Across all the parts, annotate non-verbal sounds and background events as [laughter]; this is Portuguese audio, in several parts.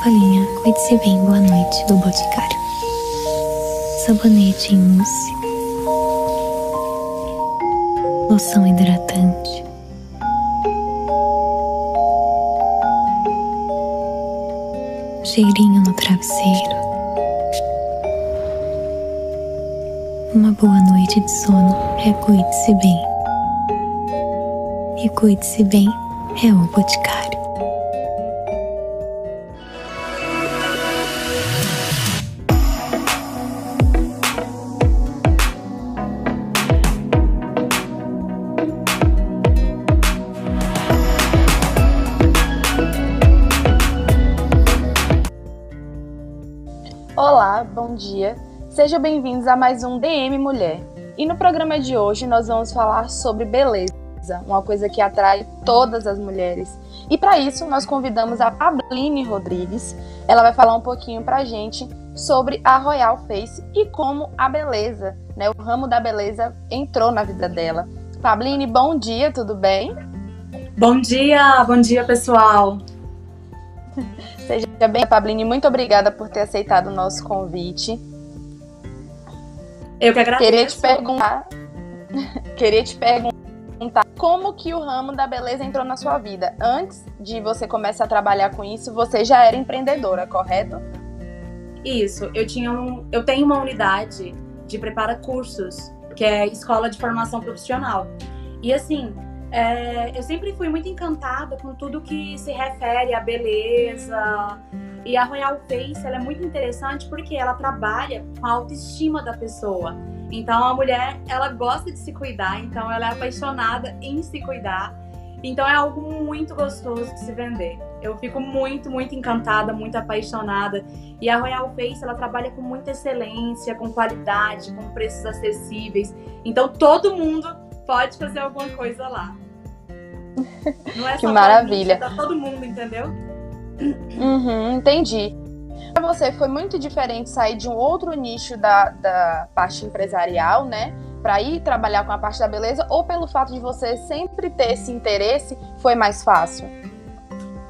nova linha Cuide-se Bem Boa Noite do Boticário. Sabonete em mousse. Loção hidratante. Cheirinho no travesseiro. Uma boa noite de sono é Cuide-se Bem. E Cuide-se Bem é o Boticário. Bom dia. Sejam bem-vindos a mais um DM Mulher. E no programa de hoje nós vamos falar sobre beleza, uma coisa que atrai todas as mulheres. E para isso nós convidamos a Pabline Rodrigues. Ela vai falar um pouquinho pra gente sobre a Royal Face e como a beleza, né, o ramo da beleza entrou na vida dela. Pabline, bom dia, tudo bem? Bom dia, bom dia pessoal. [laughs] Seja bem, Pabline, muito obrigada por ter aceitado o nosso convite. Eu que agradeço. Queria te perguntar, [laughs] queria te perguntar como que o ramo da beleza entrou na sua vida. Antes de você começar a trabalhar com isso, você já era empreendedora, correto? Isso, eu tinha um, eu tenho uma unidade de prepara cursos, que é escola de formação profissional. E assim, é, eu sempre fui muito encantada com tudo que se refere à beleza. E a Royal Face ela é muito interessante porque ela trabalha com a autoestima da pessoa. Então a mulher ela gosta de se cuidar, então ela é apaixonada em se cuidar. Então é algo muito gostoso de se vender. Eu fico muito, muito encantada, muito apaixonada. E a Royal Face ela trabalha com muita excelência, com qualidade, com preços acessíveis. Então todo mundo pode fazer alguma coisa lá. Não é que só maravilha. Pra todo mundo, entendeu? Uhum, entendi. Para você foi muito diferente sair de um outro nicho da, da parte empresarial, né? Para ir trabalhar com a parte da beleza, ou pelo fato de você sempre ter esse interesse, foi mais fácil?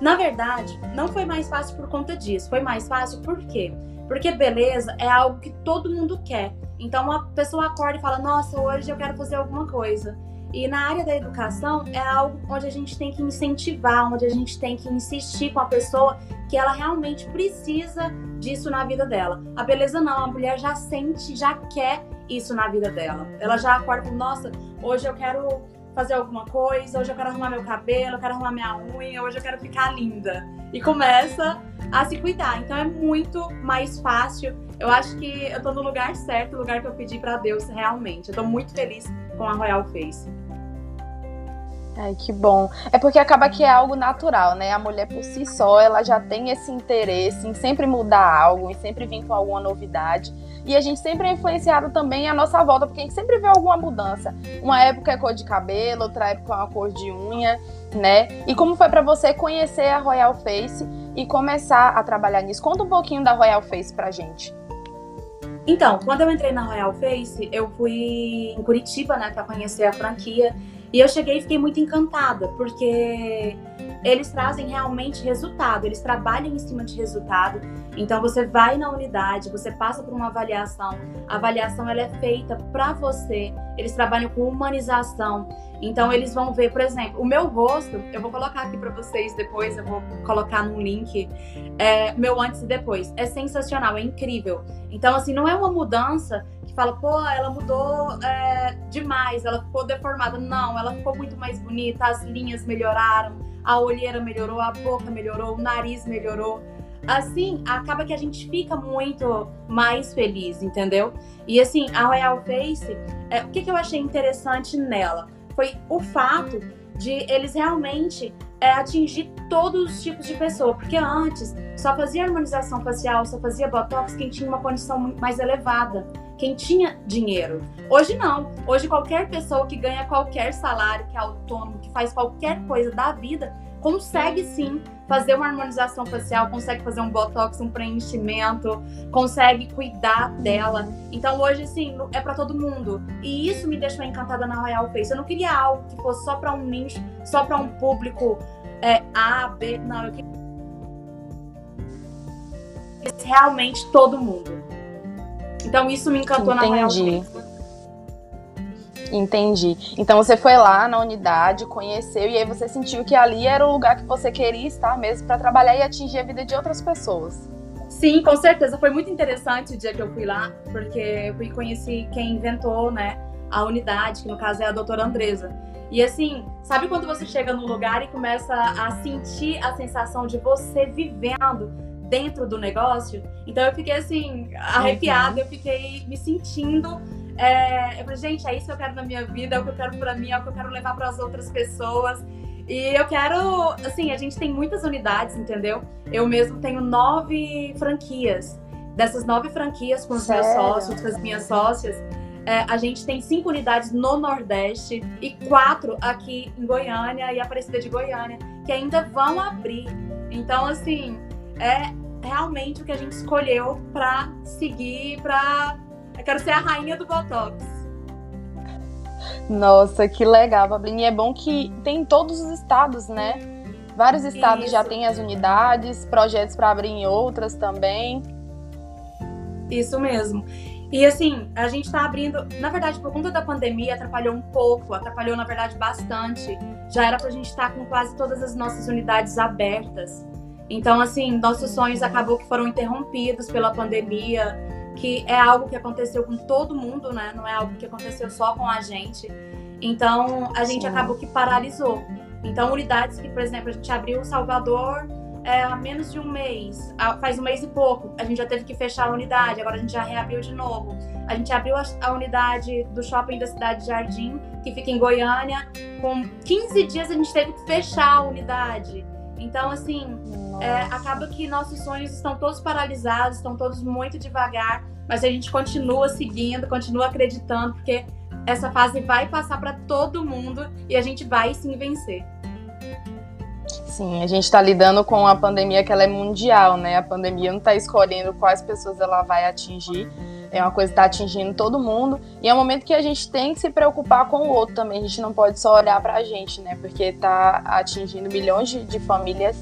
Na verdade, não foi mais fácil por conta disso. Foi mais fácil por quê? Porque beleza é algo que todo mundo quer. Então uma pessoa acorda e fala: Nossa, hoje eu quero fazer alguma coisa. E na área da educação é algo onde a gente tem que incentivar, onde a gente tem que insistir com a pessoa que ela realmente precisa disso na vida dela. A beleza não, a mulher já sente, já quer isso na vida dela. Ela já acorda com, nossa, hoje eu quero fazer alguma coisa, hoje eu quero arrumar meu cabelo, eu quero arrumar minha unha, hoje eu quero ficar linda. E começa a se cuidar. Então é muito mais fácil. Eu acho que eu tô no lugar certo, lugar que eu pedi para Deus realmente. Eu tô muito feliz com a Royal Face. Ai, que bom. É porque acaba que é algo natural, né? A mulher por si só, ela já tem esse interesse em sempre mudar algo, em sempre vir com alguma novidade. E a gente sempre é influenciado também à nossa volta, porque a gente sempre vê alguma mudança. Uma época é cor de cabelo, outra época é uma cor de unha, né? E como foi para você conhecer a Royal Face e começar a trabalhar nisso? Conta um pouquinho da Royal Face pra gente. Então, quando eu entrei na Royal Face, eu fui em Curitiba, né, para conhecer a franquia. E eu cheguei e fiquei muito encantada, porque eles trazem realmente resultado, eles trabalham em cima de resultado. Então você vai na unidade, você passa por uma avaliação, a avaliação ela é feita para você. Eles trabalham com humanização. Então eles vão ver, por exemplo, o meu rosto, eu vou colocar aqui para vocês depois, eu vou colocar num link, é, meu antes e depois. É sensacional, é incrível. Então assim, não é uma mudança que fala, pô, ela mudou é, demais, ela ficou deformada. Não, ela ficou muito mais bonita, as linhas melhoraram, a olheira melhorou, a boca melhorou, o nariz melhorou. Assim, acaba que a gente fica muito mais feliz, entendeu? E assim, a Royal Face, é, o que, que eu achei interessante nela? Foi o fato de eles realmente é, atingir todos os tipos de pessoa, porque antes só fazia harmonização facial, só fazia botox quem tinha uma condição mais elevada quem tinha dinheiro. Hoje não. Hoje qualquer pessoa que ganha qualquer salário, que é autônomo, que faz qualquer coisa da vida, consegue sim fazer uma harmonização facial, consegue fazer um botox, um preenchimento, consegue cuidar dela. Então hoje sim, é para todo mundo. E isso me deixou encantada na Royal Face. Eu não queria algo que fosse só para um nicho, só para um público é, A, B, não, eu queria realmente todo mundo. Então isso me encantou Entendi. na Royal Place. Entendi. Então você foi lá na unidade, conheceu e aí você sentiu que ali era o lugar que você queria estar mesmo para trabalhar e atingir a vida de outras pessoas. Sim, com certeza. Foi muito interessante o dia que eu fui lá, porque eu fui conheci quem inventou, né, a unidade, que no caso é a doutora Andresa. E assim, sabe quando você chega num lugar e começa a sentir a sensação de você vivendo dentro do negócio? Então eu fiquei assim, arrepiada, eu fiquei me sentindo. É... Eu falei, gente, é isso que eu quero na minha vida, é o que eu quero pra mim, é o que eu quero levar para as outras pessoas. E eu quero, assim, a gente tem muitas unidades, entendeu? Eu mesmo tenho nove franquias. Dessas nove franquias com os meus Sério? sócios, com as minhas sócias, é, a gente tem cinco unidades no Nordeste e quatro aqui em Goiânia e Aparecida de Goiânia, que ainda vão abrir. Então, assim, é realmente o que a gente escolheu para seguir, para eu quero ser a rainha do Botox. Nossa, que legal, Pablini. E é bom que tem em todos os estados, né? Vários estados Isso. já têm as unidades, projetos para abrir em outras também. Isso mesmo. E assim, a gente tá abrindo, na verdade, por conta da pandemia, atrapalhou um pouco, atrapalhou, na verdade, bastante. Já era pra gente estar com quase todas as nossas unidades abertas. Então, assim, nossos sonhos acabou que foram interrompidos pela pandemia, que é algo que aconteceu com todo mundo, né? Não é algo que aconteceu só com a gente. Então, a gente Sim. acabou que paralisou. Então, unidades que, por exemplo, a gente abriu em Salvador é, há menos de um mês, faz um mês e pouco, a gente já teve que fechar a unidade, agora a gente já reabriu de novo. A gente abriu a, a unidade do shopping da cidade de Jardim, que fica em Goiânia. Com 15 dias a gente teve que fechar a unidade. Então, assim, é, acaba que nossos sonhos estão todos paralisados, estão todos muito devagar, mas a gente continua seguindo, continua acreditando, porque essa fase vai passar para todo mundo e a gente vai sim vencer. Sim, a gente está lidando com a pandemia que ela é mundial, né? A pandemia não está escolhendo quais pessoas ela vai atingir. É uma coisa que está atingindo todo mundo. E é um momento que a gente tem que se preocupar com o outro também. A gente não pode só olhar para a gente, né? Porque está atingindo milhões de, de famílias,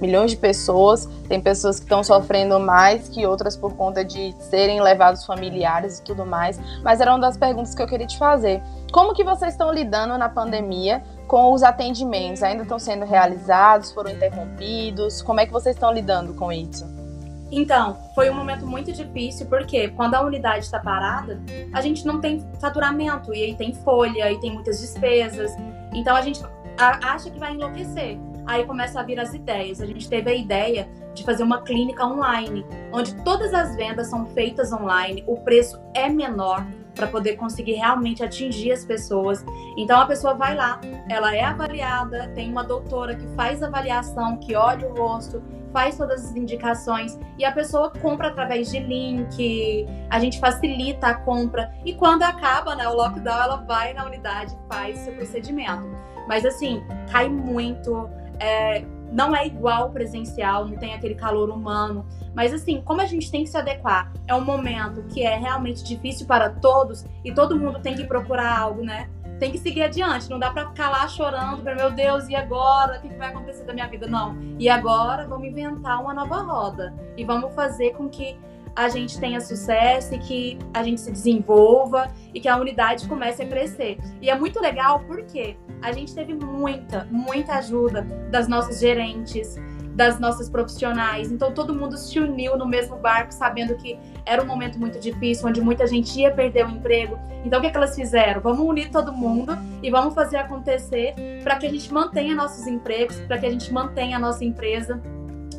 milhões de pessoas. Tem pessoas que estão sofrendo mais que outras por conta de serem levados familiares e tudo mais. Mas era uma das perguntas que eu queria te fazer. Como que vocês estão lidando na pandemia com os atendimentos? Ainda estão sendo realizados? Foram interrompidos? Como é que vocês estão lidando com isso? Então, foi um momento muito difícil, porque quando a unidade está parada, a gente não tem faturamento, e aí tem folha, e tem muitas despesas. Então a gente acha que vai enlouquecer. Aí começa a vir as ideias. A gente teve a ideia de fazer uma clínica online, onde todas as vendas são feitas online, o preço é menor para poder conseguir realmente atingir as pessoas. Então a pessoa vai lá, ela é avaliada, tem uma doutora que faz avaliação, que olha o rosto, faz todas as indicações e a pessoa compra através de link, a gente facilita a compra e quando acaba né, o lockdown, ela vai na unidade e faz seu procedimento. Mas assim, cai muito, é, não é igual presencial, não tem aquele calor humano. Mas assim, como a gente tem que se adequar, é um momento que é realmente difícil para todos e todo mundo tem que procurar algo, né? Tem que seguir adiante, não dá pra ficar lá chorando, meu Deus, e agora? O que vai acontecer da minha vida? Não. E agora vamos inventar uma nova roda e vamos fazer com que a gente tenha sucesso e que a gente se desenvolva e que a unidade comece a crescer. E é muito legal porque a gente teve muita, muita ajuda das nossas gerentes, das nossas profissionais. Então todo mundo se uniu no mesmo barco, sabendo que era um momento muito difícil, onde muita gente ia perder o emprego. Então o que, que elas fizeram? Vamos unir todo mundo e vamos fazer acontecer para que a gente mantenha nossos empregos, para que a gente mantenha a nossa empresa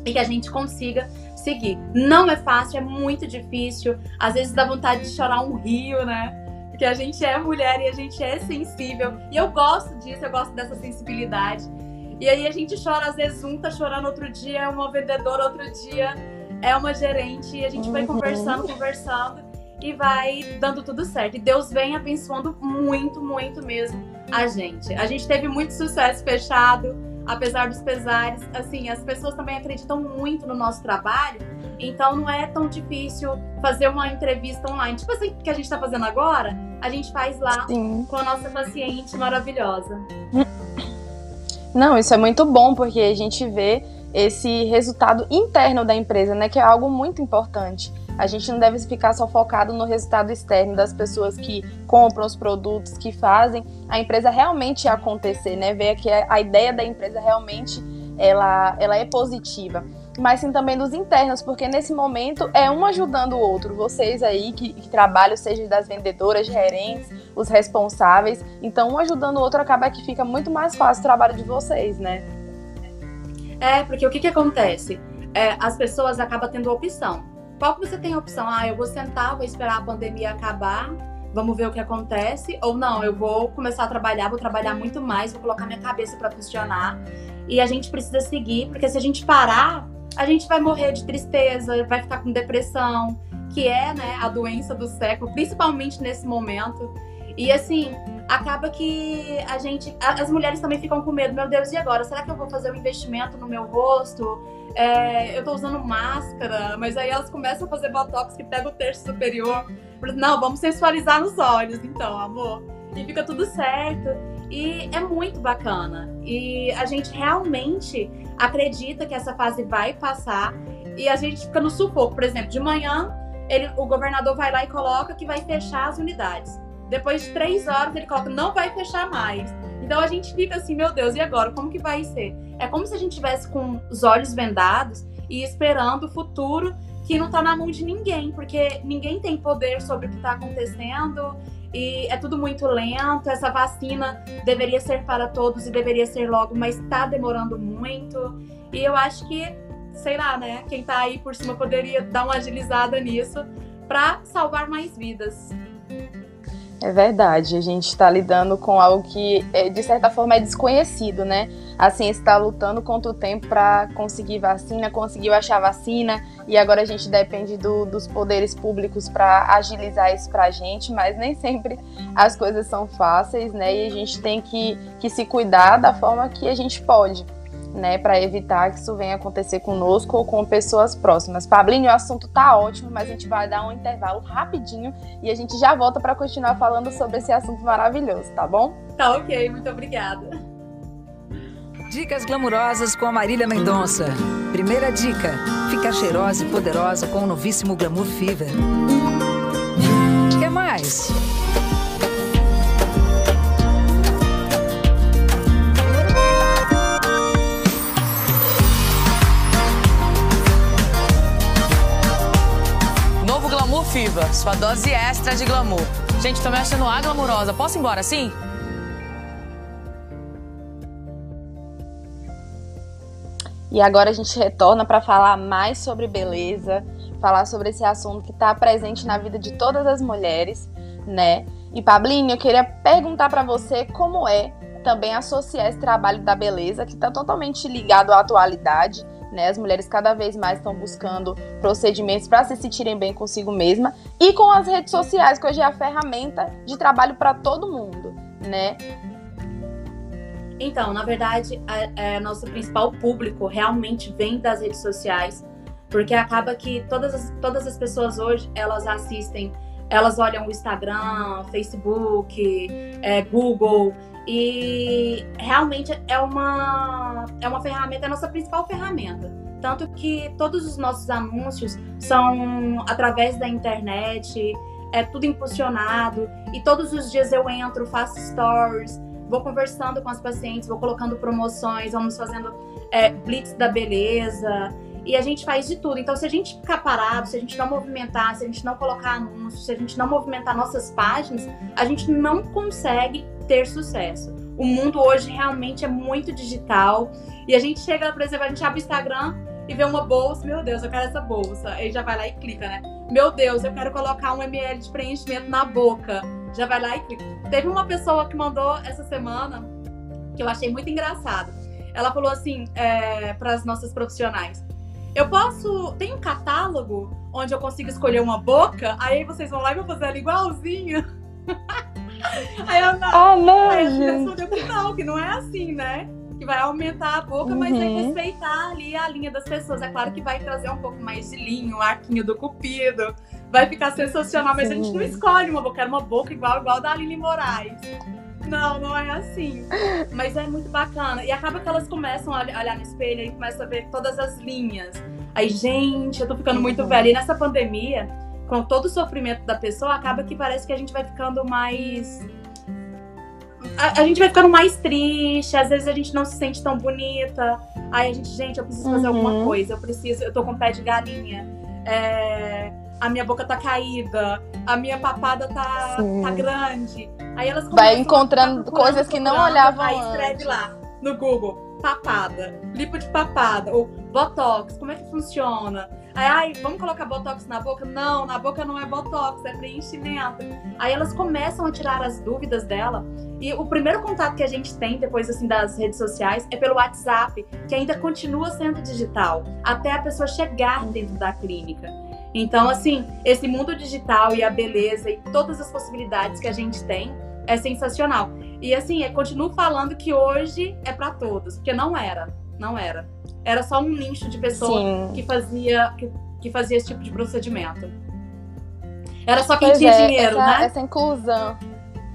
e que a gente consiga seguir. Não é fácil, é muito difícil. Às vezes dá vontade de chorar um rio, né? Porque a gente é mulher e a gente é sensível. E eu gosto disso, eu gosto dessa sensibilidade. E aí a gente chora, às vezes um tá chorando outro dia, é uma vendedora outro dia, é uma gerente, e a gente vai Uhum. conversando, conversando e vai dando tudo certo. E Deus vem abençoando muito, muito mesmo a gente. A gente teve muito sucesso fechado, apesar dos pesares. Assim, as pessoas também acreditam muito no nosso trabalho, então não é tão difícil fazer uma entrevista online. Tipo assim que a gente tá fazendo agora, a gente faz lá Sim. com a nossa paciente maravilhosa. Não, isso é muito bom, porque a gente vê esse resultado interno da empresa, né, que é algo muito importante. A gente não deve ficar só focado no resultado externo das pessoas que compram os produtos, que fazem a empresa realmente acontecer, né? Ver que a ideia da empresa realmente ela, ela é positiva mas sim também dos internos, porque nesse momento é um ajudando o outro. Vocês aí que, que, trabalham, seja das vendedoras, gerentes, os responsáveis, então um ajudando o outro acaba que fica muito mais fácil o trabalho de vocês, né? É, porque o que, que acontece? É, as pessoas acabam tendo opção. Qual que você tem opção? Ah, eu vou sentar, vou esperar a pandemia acabar, vamos ver o que acontece. Ou não, eu vou começar a trabalhar, vou trabalhar muito mais, vou colocar minha cabeça para funcionar. E a gente precisa seguir, porque se a gente parar, a gente vai morrer de tristeza, vai ficar com depressão, que é né, a doença do século, principalmente nesse momento. E assim, acaba que a gente. As mulheres também ficam com medo, meu Deus, e agora? Será que eu vou fazer um investimento no meu rosto? É, eu tô usando máscara, mas aí elas começam a fazer botox que pega o terço superior. Não, vamos sensualizar nos olhos, então, amor. E fica tudo certo. E é muito bacana. E a gente realmente acredita que essa fase vai passar. E a gente fica no sufoco. Por exemplo, de manhã, ele, o governador vai lá e coloca que vai fechar as unidades. Depois de três horas, ele coloca, não vai fechar mais. Então a gente fica assim, meu Deus, e agora? Como que vai ser? É como se a gente tivesse com os olhos vendados e esperando o futuro que não está na mão de ninguém, porque ninguém tem poder sobre o que está acontecendo e é tudo muito lento. Essa vacina deveria ser para todos e deveria ser logo, mas está demorando muito. E eu acho que, sei lá, né? Quem está aí por cima poderia dar uma agilizada nisso para salvar mais vidas. É verdade, a gente está lidando com algo que, é, de certa forma, é desconhecido, né? A ciência está lutando contra o tempo para conseguir vacina, conseguiu achar vacina, e agora a gente depende do, dos poderes públicos para agilizar isso para a gente, mas nem sempre as coisas são fáceis, né? E a gente tem que, que se cuidar da forma que a gente pode né, para evitar que isso venha acontecer conosco ou com pessoas próximas. Pablinho, o assunto tá ótimo, mas a gente vai dar um intervalo rapidinho e a gente já volta para continuar falando sobre esse assunto maravilhoso, tá bom? Tá ok, muito obrigada. Dicas glamurosas com a Marília Mendonça. Primeira dica: ficar cheirosa e poderosa com o novíssimo Glamour Fever. O que mais? Fiva, sua dose extra de glamour. Gente, tô me achando a glamurosa. Posso ir embora sim? E agora a gente retorna para falar mais sobre beleza, falar sobre esse assunto que está presente na vida de todas as mulheres, né? E Pablinho, eu queria perguntar para você como é também associar esse trabalho da beleza, que está totalmente ligado à atualidade, né? As mulheres cada vez mais estão buscando procedimentos para se sentirem bem consigo mesma e com as redes sociais, que hoje é a ferramenta de trabalho para todo mundo, né? Então, na verdade, a, nosso principal público realmente vem das redes sociais, porque acaba que todas as, todas as pessoas hoje elas assistem, elas olham o Instagram, Facebook, é, Google e realmente é uma, é uma ferramenta, é a nossa principal ferramenta. Tanto que todos os nossos anúncios são através da internet, é tudo impulsionado. E todos os dias eu entro, faço stories, vou conversando com as pacientes, vou colocando promoções, vamos fazendo é, blitz da beleza. E a gente faz de tudo. Então, se a gente ficar parado, se a gente não movimentar, se a gente não colocar anúncios, se a gente não movimentar nossas páginas, a gente não consegue ter sucesso. O mundo hoje realmente é muito digital. E a gente chega, por exemplo, a gente abre o Instagram e vê uma bolsa, meu Deus, eu quero essa bolsa. Aí já vai lá e clica, né? Meu Deus, eu quero colocar um ml de preenchimento na boca. Já vai lá e clica. Teve uma pessoa que mandou essa semana que eu achei muito engraçado. Ela falou assim é, para as nossas profissionais: Eu posso. Tem um catálogo onde eu consigo escolher uma boca? Aí vocês vão lá e vão fazer ela igualzinha. [laughs] Aí eu. Ah, não, aí gente. respondeu que não, que não é assim, né? Que vai aumentar a boca, uhum. mas vai respeitar ali a linha das pessoas. É claro que vai trazer um pouco mais de linho, o arquinho do cupido. Vai ficar sensacional, mas Sim. a gente não escolhe uma boca, era uma boca igual igual da Aline Moraes. Não, não é assim. Mas é muito bacana. E acaba que elas começam a olhar no espelho e começam a ver todas as linhas. Aí, gente, eu tô ficando muito Uhum. velha. E nessa pandemia, com todo o sofrimento da pessoa, acaba que parece que a gente vai ficando mais. A, a gente vai ficando mais triste, às vezes a gente não se sente tão bonita. Aí a gente, gente, eu preciso fazer Uhum. alguma coisa, eu preciso, eu tô com pé de galinha. É, a minha boca tá caída, a minha papada tá, Sim. tá grande. Aí elas Vai encontrando coisas que não olhavam Aí escreve lá no Google, papada, lipo de papada, ou botox, como é que funciona? Aí, ai, vamos colocar botox na boca? Não, na boca não é botox, é preenchimento. Aí elas começam a tirar as dúvidas dela. E o primeiro contato que a gente tem depois assim das redes sociais é pelo WhatsApp, que ainda continua sendo digital, até a pessoa chegar dentro da clínica. Então, assim, esse mundo digital e a beleza e todas as possibilidades que a gente tem é sensacional. E assim, eu continuo falando que hoje é para todos, porque não era, não era. Era só um nicho de pessoa Sim. que fazia que, que fazia esse tipo de procedimento. Era só quem Pois tinha é, dinheiro, essa, né? essa inclusão.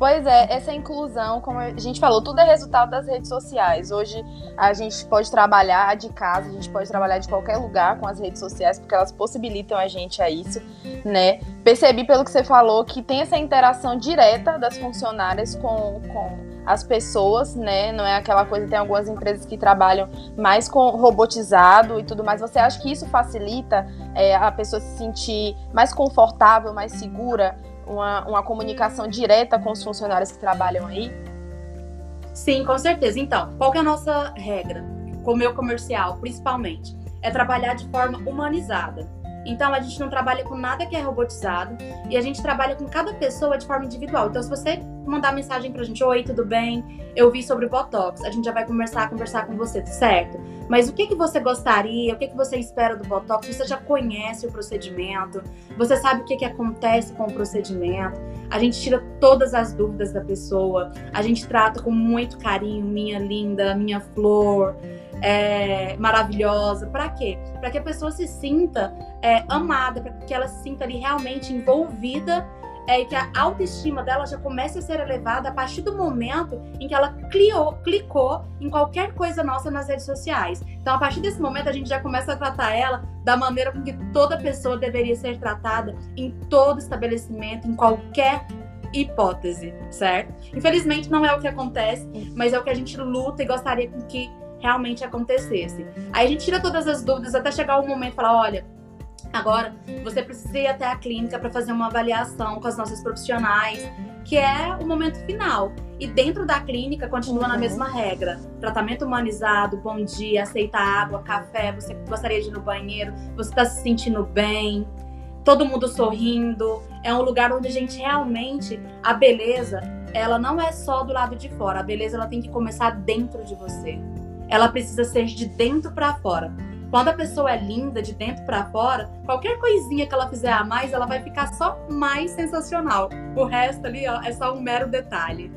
Pois é, essa inclusão, como a gente falou, tudo é resultado das redes sociais. Hoje a gente pode trabalhar de casa, a gente pode trabalhar de qualquer lugar com as redes sociais, porque elas possibilitam a gente a isso, né? Percebi pelo que você falou que tem essa interação direta das funcionárias com, com as pessoas, né? Não é aquela coisa, tem algumas empresas que trabalham mais com robotizado e tudo mais. Você acha que isso facilita é, a pessoa se sentir mais confortável, mais segura? Uma, uma comunicação direta com os funcionários que trabalham aí? Sim, com certeza. Então, qual é a nossa regra? Com o meu comercial, principalmente, é trabalhar de forma humanizada. Então, a gente não trabalha com nada que é robotizado e a gente trabalha com cada pessoa de forma individual. Então, se você mandar mensagem pra gente, oi, tudo bem? Eu vi sobre Botox, a gente já vai conversar, conversar com você, certo? Mas o que, que você gostaria, o que, que você espera do Botox? Você já conhece o procedimento, você sabe o que, que acontece com o procedimento. A gente tira todas as dúvidas da pessoa, a gente trata com muito carinho, minha linda, minha flor, é, maravilhosa. Para quê? Para que a pessoa se sinta é, amada, para que ela se sinta ali realmente envolvida é, e que a autoestima dela já comece a ser elevada a partir do momento em que ela cliou, clicou em qualquer coisa nossa nas redes sociais. Então, a partir desse momento, a gente já começa a tratar ela da maneira com que toda pessoa deveria ser tratada em todo estabelecimento, em qualquer hipótese, certo? Infelizmente, não é o que acontece, mas é o que a gente luta e gostaria que realmente acontecesse. Aí a gente tira todas as dúvidas até chegar o momento e falar: olha, agora você precisa ir até a clínica para fazer uma avaliação com as nossas profissionais, que é o momento final. E dentro da clínica continua na Uhum. mesma regra: tratamento humanizado, bom dia, aceita água, café, você gostaria de ir no banheiro, você está se sentindo bem, todo mundo sorrindo. É um lugar onde a gente realmente a beleza, ela não é só do lado de fora. A beleza ela tem que começar dentro de você. Ela precisa ser de dentro para fora. Quando a pessoa é linda de dentro para fora, qualquer coisinha que ela fizer a mais, ela vai ficar só mais sensacional. O resto ali, ó, é só um mero detalhe.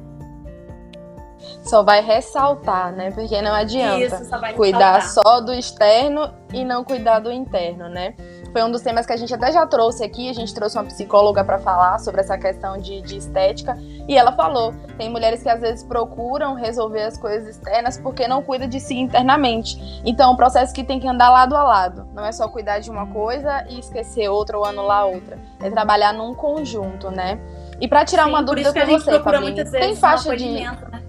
Só vai ressaltar, né? Porque não adianta Isso, cuidar só do externo e não cuidar do interno, né? Foi um dos temas que a gente até já trouxe aqui. A gente trouxe uma psicóloga para falar sobre essa questão de, de estética e ela falou: tem mulheres que às vezes procuram resolver as coisas externas porque não cuida de si internamente. Então, é um processo que tem que andar lado a lado. Não é só cuidar de uma coisa e esquecer outra ou anular outra. É trabalhar num conjunto, né? E para tirar Sim, uma dúvida com você, Fabinho, tem faixa de né?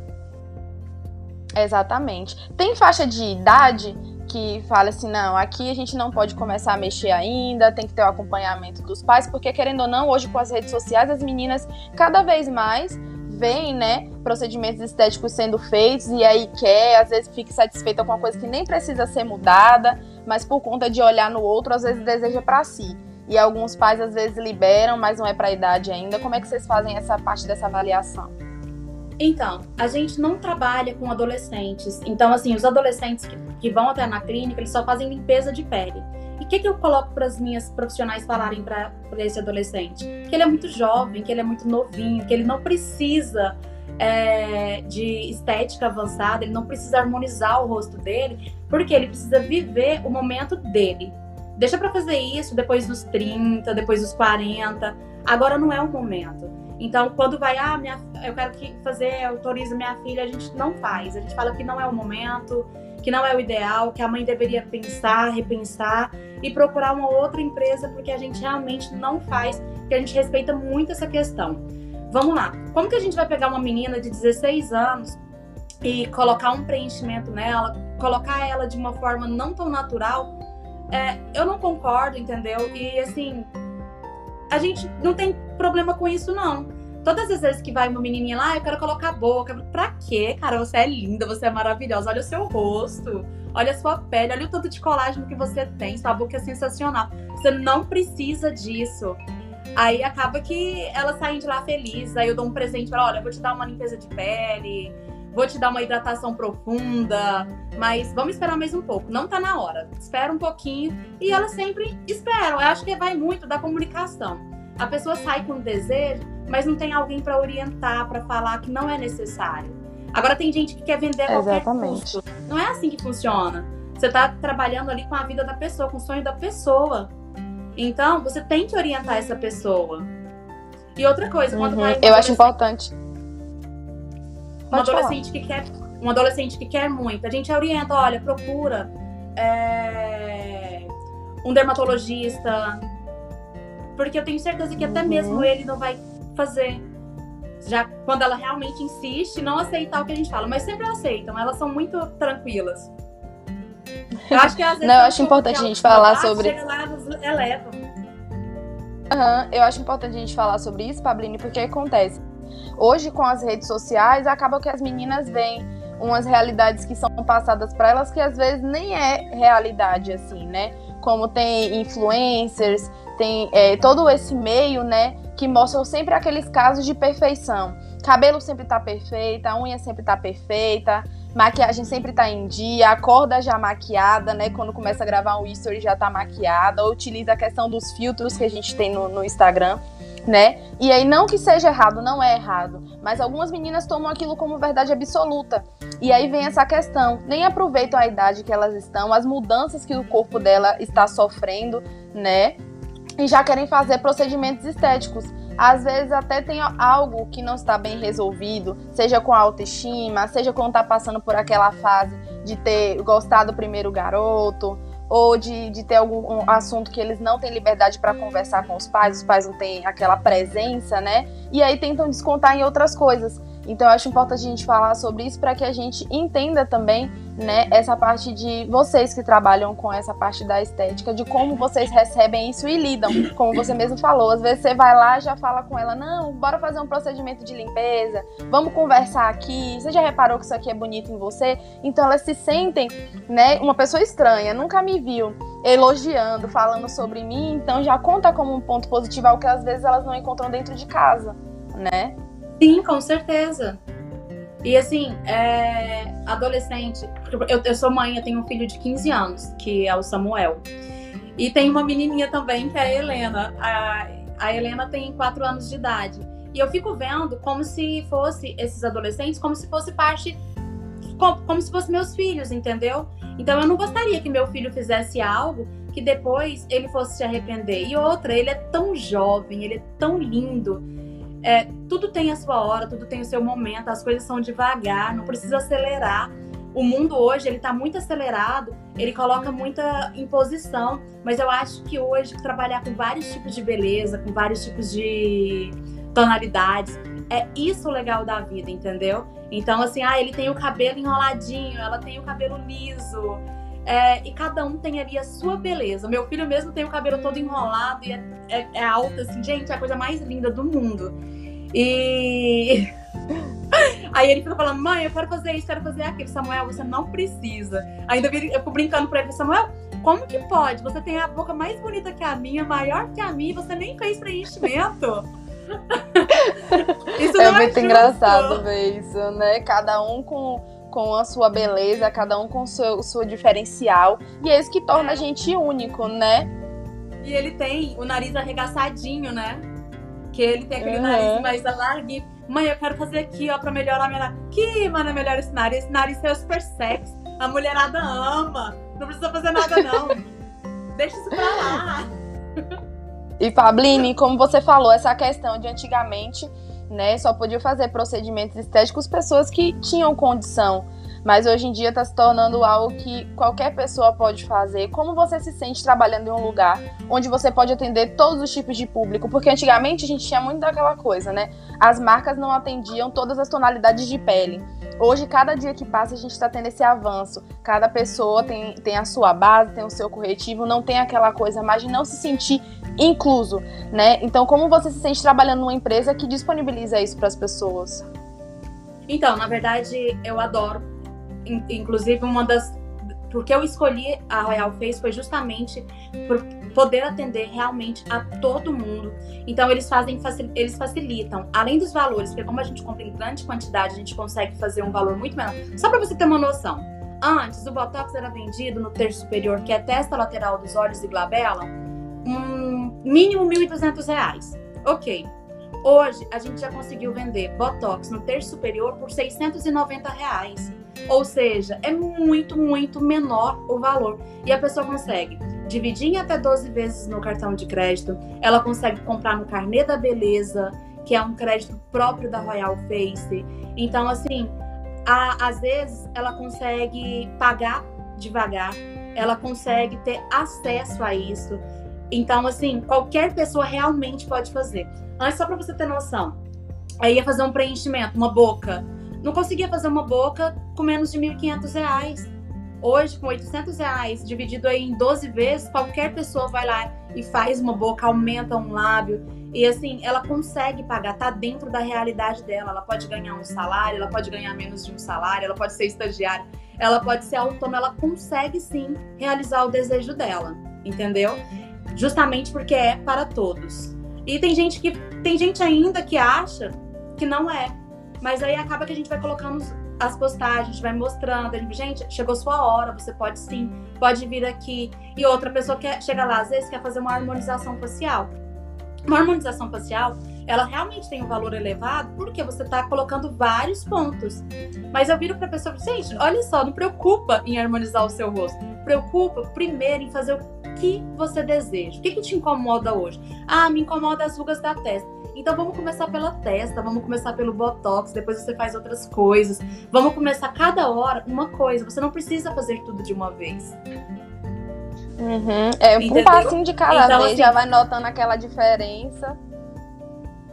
Exatamente. Tem faixa de idade que fala assim, não, aqui a gente não pode começar a mexer ainda, tem que ter o acompanhamento dos pais, porque querendo ou não, hoje com as redes sociais, as meninas cada vez mais veem, né, procedimentos estéticos sendo feitos e aí quer, às vezes fica satisfeita com uma coisa que nem precisa ser mudada, mas por conta de olhar no outro, às vezes deseja para si. E alguns pais às vezes liberam, mas não é para a idade ainda. Como é que vocês fazem essa parte dessa avaliação? Então, a gente não trabalha com adolescentes. Então, assim, os adolescentes que, que vão até na clínica, eles só fazem limpeza de pele. E o que, que eu coloco para as minhas profissionais falarem para esse adolescente? Que ele é muito jovem, que ele é muito novinho, que ele não precisa é, de estética avançada, ele não precisa harmonizar o rosto dele, porque ele precisa viver o momento dele. Deixa para fazer isso depois dos 30, depois dos 40. Agora não é o momento. Então, quando vai, ah, minha, eu quero que fazer, autoriza minha filha, a gente não faz. A gente fala que não é o momento, que não é o ideal, que a mãe deveria pensar, repensar e procurar uma outra empresa, porque a gente realmente não faz, porque a gente respeita muito essa questão. Vamos lá. Como que a gente vai pegar uma menina de 16 anos e colocar um preenchimento nela, colocar ela de uma forma não tão natural? É, eu não concordo, entendeu? E assim, a gente não tem problema com isso, não. Todas as vezes que vai uma menininha lá, eu quero colocar a boca. Pra quê, cara? Você é linda, você é maravilhosa. Olha o seu rosto, olha a sua pele, olha o tanto de colágeno que você tem. Sua boca é sensacional. Você não precisa disso. Aí acaba que elas saem de lá felizes. Aí eu dou um presente para, olha, vou te dar uma limpeza de pele, vou te dar uma hidratação profunda, mas vamos esperar mais um pouco. Não tá na hora. Espera um pouquinho. E elas sempre esperam. Eu acho que vai muito da comunicação. A pessoa sai com desejo, mas não tem alguém para orientar, para falar que não é necessário. Agora tem gente que quer vender a qualquer Exatamente. custo. Não é assim que funciona. Você tá trabalhando ali com a vida da pessoa, com o sonho da pessoa. Então, você tem que orientar essa pessoa. E outra coisa, quando uhum. vai. Eu acho importante. Um adolescente que quer. Um adolescente que quer muito. A gente orienta, olha, procura é, um dermatologista. Porque eu tenho certeza que até uhum. mesmo ele não vai fazer. Já quando ela realmente insiste, não aceitar o que a gente fala. Mas sempre aceitam, elas são muito tranquilas. Eu acho que às vezes. Não, eu acho importante a gente falar sobre. Chega lá, elevam. Uhum, eu acho importante a gente falar sobre isso, Pablini, porque acontece. Hoje, com as redes sociais, acaba que as meninas veem umas realidades que são passadas para elas que às vezes nem é realidade, assim, né? Como tem influencers, tem é, todo esse meio, né? Que mostram sempre aqueles casos de perfeição. Cabelo sempre tá perfeito, unha sempre tá perfeita, maquiagem sempre tá em dia, acorda já maquiada, né? Quando começa a gravar um history já tá maquiada, ou utiliza a questão dos filtros que a gente tem no, no Instagram, né? E aí, não que seja errado, não é errado, mas algumas meninas tomam aquilo como verdade absoluta. E aí vem essa questão, nem aproveitam a idade que elas estão, as mudanças que o corpo dela está sofrendo, né? E já querem fazer procedimentos estéticos às vezes até tem algo que não está bem resolvido, seja com a autoestima, seja quando está passando por aquela fase de ter gostado do primeiro garoto, ou de, de ter algum um assunto que eles não têm liberdade para conversar com os pais, os pais não têm aquela presença, né? E aí tentam descontar em outras coisas. Então eu acho importante a gente falar sobre isso para que a gente entenda também, né, essa parte de vocês que trabalham com essa parte da estética, de como vocês recebem isso e lidam, como você mesmo falou. Às vezes você vai lá já fala com ela, não, bora fazer um procedimento de limpeza, vamos conversar aqui. Você já reparou que isso aqui é bonito em você? Então elas se sentem, né, uma pessoa estranha, nunca me viu elogiando, falando sobre mim, então já conta como um ponto positivo algo que às vezes elas não encontram dentro de casa, né? Sim, com certeza. E assim, é, adolescente, eu, eu sou mãe, eu tenho um filho de 15 anos, que é o Samuel. E tem uma menininha também, que é a Helena. A, a Helena tem 4 anos de idade. E eu fico vendo como se fosse esses adolescentes, como se fosse parte, como, como se fossem meus filhos, entendeu? Então eu não gostaria que meu filho fizesse algo que depois ele fosse se arrepender. E outra, ele é tão jovem, ele é tão lindo é, tudo tem a sua hora, tudo tem o seu momento, as coisas são devagar, não precisa acelerar. O mundo hoje ele está muito acelerado, ele coloca muita imposição, mas eu acho que hoje trabalhar com vários tipos de beleza, com vários tipos de tonalidades, é isso o legal da vida, entendeu? Então, assim, ah, ele tem o cabelo enroladinho, ela tem o cabelo liso, é, e cada um tem ali a sua beleza. Meu filho mesmo tem o cabelo todo enrolado e é, é, é alto, assim, gente, é a coisa mais linda do mundo. E. [laughs] Aí ele fica falando, mãe, eu quero fazer isso, quero fazer aquilo. Samuel, você não precisa. Ainda eu fico brincando pra ele, Samuel, como que pode? Você tem a boca mais bonita que a minha, maior que a minha, e você nem fez preenchimento. [laughs] isso é muito é engraçado ver isso, né? Cada um com com a sua beleza, cada um com o seu, seu diferencial. E é isso que torna a gente único, né? E ele tem o nariz arregaçadinho, né? Que ele tem aquele uhum. nariz mais largo. Mãe, eu quero fazer aqui, ó, pra melhorar a minha. Que, mano, melhor esse nariz. Esse nariz é super sexy. A mulherada ama. Não precisa fazer nada, não. [laughs] Deixa isso pra lá. E Fabline, como você falou, essa questão de antigamente, né, só podia fazer procedimentos estéticos pessoas que tinham condição mas hoje em dia está se tornando algo que qualquer pessoa pode fazer. Como você se sente trabalhando em um lugar onde você pode atender todos os tipos de público? Porque antigamente a gente tinha muito daquela coisa, né? As marcas não atendiam todas as tonalidades de pele. Hoje, cada dia que passa, a gente está tendo esse avanço. Cada pessoa tem, tem a sua base, tem o seu corretivo, não tem aquela coisa mais de não se sentir incluso, né? Então, como você se sente trabalhando numa empresa que disponibiliza isso para as pessoas? Então, na verdade, eu adoro inclusive uma das porque eu escolhi a Royal Face foi justamente por poder atender realmente a todo mundo. Então eles fazem eles facilitam, além dos valores, porque como a gente compra em grande quantidade, a gente consegue fazer um valor muito menor. Só para você ter uma noção. Antes o botox era vendido no terço superior, que é testa lateral dos olhos e glabela, um mínimo R$ 1.200. OK. Hoje a gente já conseguiu vender botox no terço superior por 690 reais. Ou seja, é muito, muito menor o valor. E a pessoa consegue dividir em até 12 vezes no cartão de crédito, ela consegue comprar no carnê da beleza, que é um crédito próprio da Royal Face. Então, assim, a, às vezes ela consegue pagar devagar, ela consegue ter acesso a isso. Então, assim, qualquer pessoa realmente pode fazer. Antes, só para você ter noção, aí ia fazer um preenchimento, uma boca não conseguia fazer uma boca com menos de R$ 1.500. Hoje, com 800 reais, dividido aí em 12 vezes, qualquer pessoa vai lá e faz uma boca, aumenta um lábio. E assim, ela consegue pagar, tá dentro da realidade dela. Ela pode ganhar um salário, ela pode ganhar menos de um salário, ela pode ser estagiária, ela pode ser autônoma, ela consegue sim realizar o desejo dela, entendeu? Justamente porque é para todos. E tem gente que tem gente ainda que acha que não é. Mas aí acaba que a gente vai colocando as postagens, a gente vai mostrando, a gente, gente, chegou sua hora, você pode sim, pode vir aqui. E outra pessoa que chega lá, às vezes quer fazer uma harmonização facial. Uma harmonização facial, ela realmente tem um valor elevado porque você está colocando vários pontos. Mas eu viro para a pessoa, gente, olha só, não preocupa em harmonizar o seu rosto. Preocupa primeiro em fazer o que você deseja. O que, que te incomoda hoje? Ah, me incomoda as rugas da testa. Então vamos começar pela testa, vamos começar pelo botox, depois você faz outras coisas. Vamos começar cada hora uma coisa. Você não precisa fazer tudo de uma vez. Uhum. É Entendeu? um passinho de cada então, vez, assim, já vai notando aquela diferença.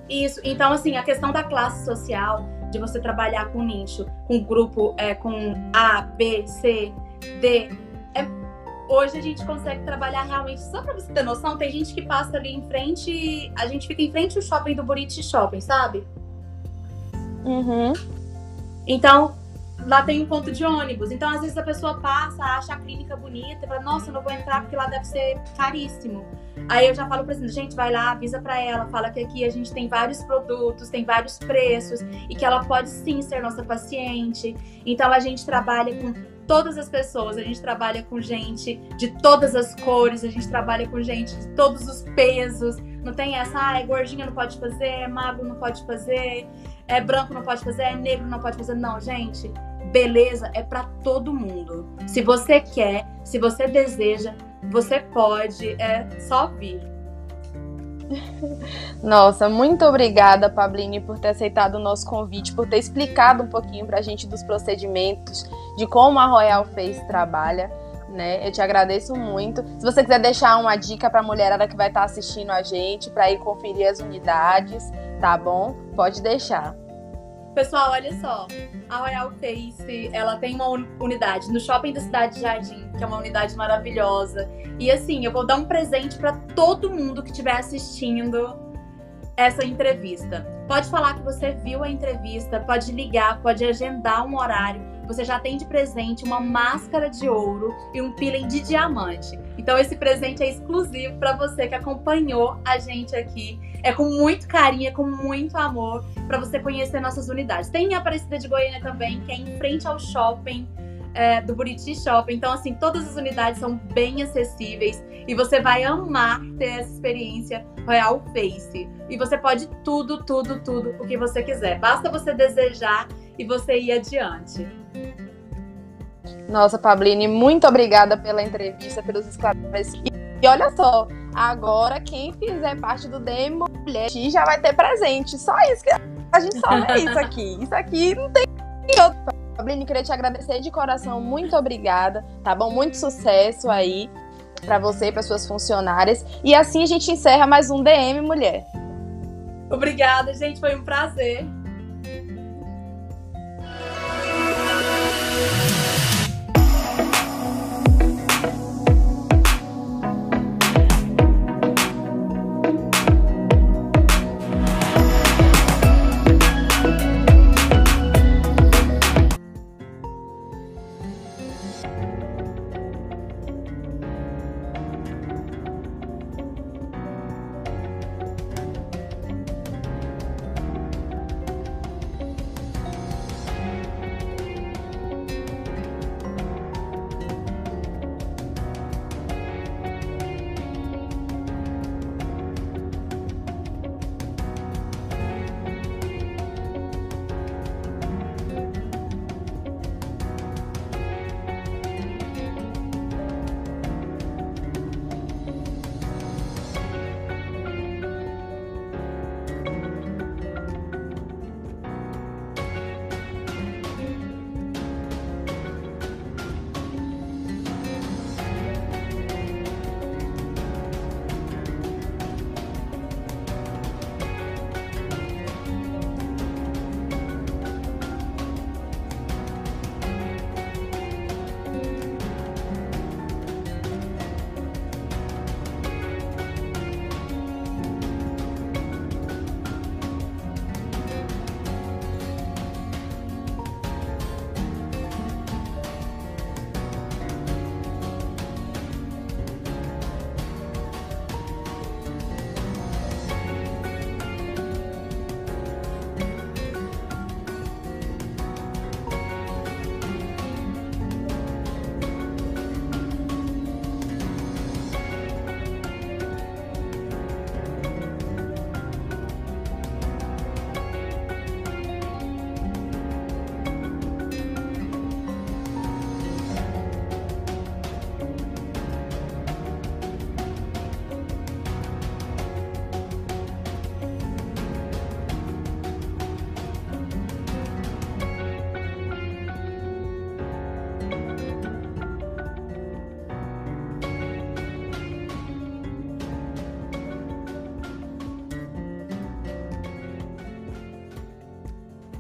Isso. Então, assim, a questão da classe social, de você trabalhar com nicho, com grupo, é, com A, B, C, D, hoje a gente consegue trabalhar realmente, só pra você ter noção, tem gente que passa ali em frente, a gente fica em frente ao shopping do Buriti Shopping, sabe? Uhum. Então, lá tem um ponto de ônibus. Então, às vezes a pessoa passa, acha a clínica bonita e fala, nossa, eu não vou entrar porque lá deve ser caríssimo. Aí eu já falo pra gente, vai lá, avisa para ela, fala que aqui a gente tem vários produtos, tem vários preços e que ela pode sim ser nossa paciente. Então a gente trabalha com todas as pessoas. A gente trabalha com gente de todas as cores, a gente trabalha com gente de todos os pesos. Não tem essa, ah, é gordinha não pode fazer, é magro não pode fazer, é branco não pode fazer, é negro não pode fazer. Não, gente, beleza é para todo mundo. Se você quer, se você deseja, você pode, é só vir. Nossa, muito obrigada, Pabline, por ter aceitado o nosso convite, por ter explicado um pouquinho para a gente dos procedimentos, de como a Royal Face trabalha. Né? Eu te agradeço muito. Se você quiser deixar uma dica para a mulherada que vai estar tá assistindo a gente, para ir conferir as unidades, tá bom? Pode deixar. Pessoal, olha só. A Royal Face, ela tem uma unidade no Shopping da Cidade de Jardim, que é uma unidade maravilhosa. E assim, eu vou dar um presente para todo mundo que estiver assistindo essa entrevista. Pode falar que você viu a entrevista, pode ligar, pode agendar um horário. Você já tem de presente uma máscara de ouro e um peeling de diamante. Então esse presente é exclusivo para você que acompanhou a gente aqui é com muito carinho, é com muito amor para você conhecer nossas unidades. Tem a Aparecida de Goiânia também, que é em frente ao shopping. É, do Buriti Shopping. Então, assim, todas as unidades são bem acessíveis e você vai amar ter essa experiência Royal Face. E você pode tudo, tudo, tudo o que você quiser. Basta você desejar e você ir adiante. Nossa, Pabline, muito obrigada pela entrevista, pelos esclarecimentos. E olha só, Agora, quem fizer parte do Demo Mulher já vai ter presente. Só isso que a gente só vê isso aqui. Isso aqui não tem outro. Fabrini, queria te agradecer de coração. Muito obrigada, tá bom? Muito sucesso aí para você e para suas funcionárias. E assim a gente encerra mais um DM Mulher. Obrigada, gente. Foi um prazer.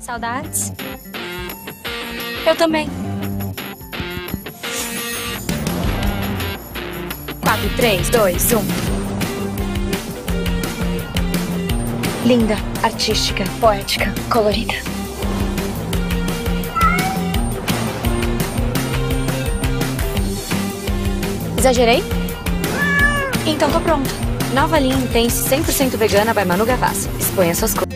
Saudades? Eu também. 4, 3, 2, 1. Linda, artística, poética, colorida. Exagerei? Então tô pronta. Nova linha Intense 100% vegana by Manu Gavassi. Exponha suas cores.